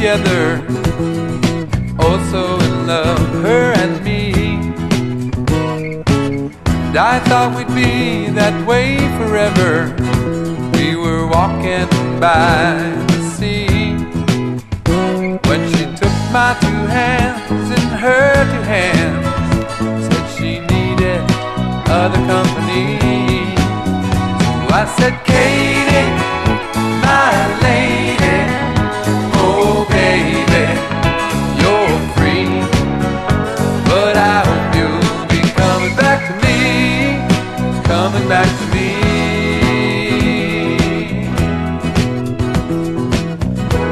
together. Oh, so in love, her and me. And I thought we'd be that way forever. We were walking by the sea. When she took my two hands in her two hands, said she needed other company. So I said, back to me.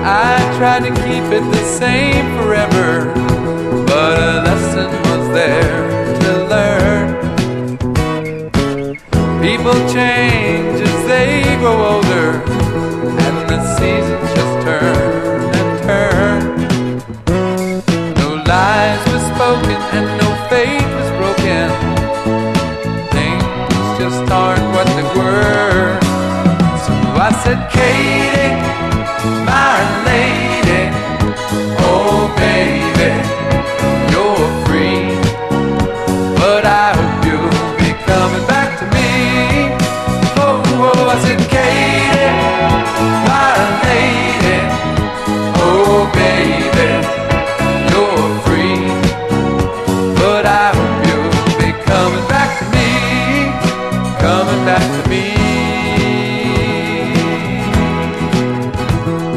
I tried to keep it the same forever, but a lesson was there to learn. People change as they grow older, and the seasons just turn and turn. No lies were spoken, and no fate was broken. Aren't what they were. So I said, Kate.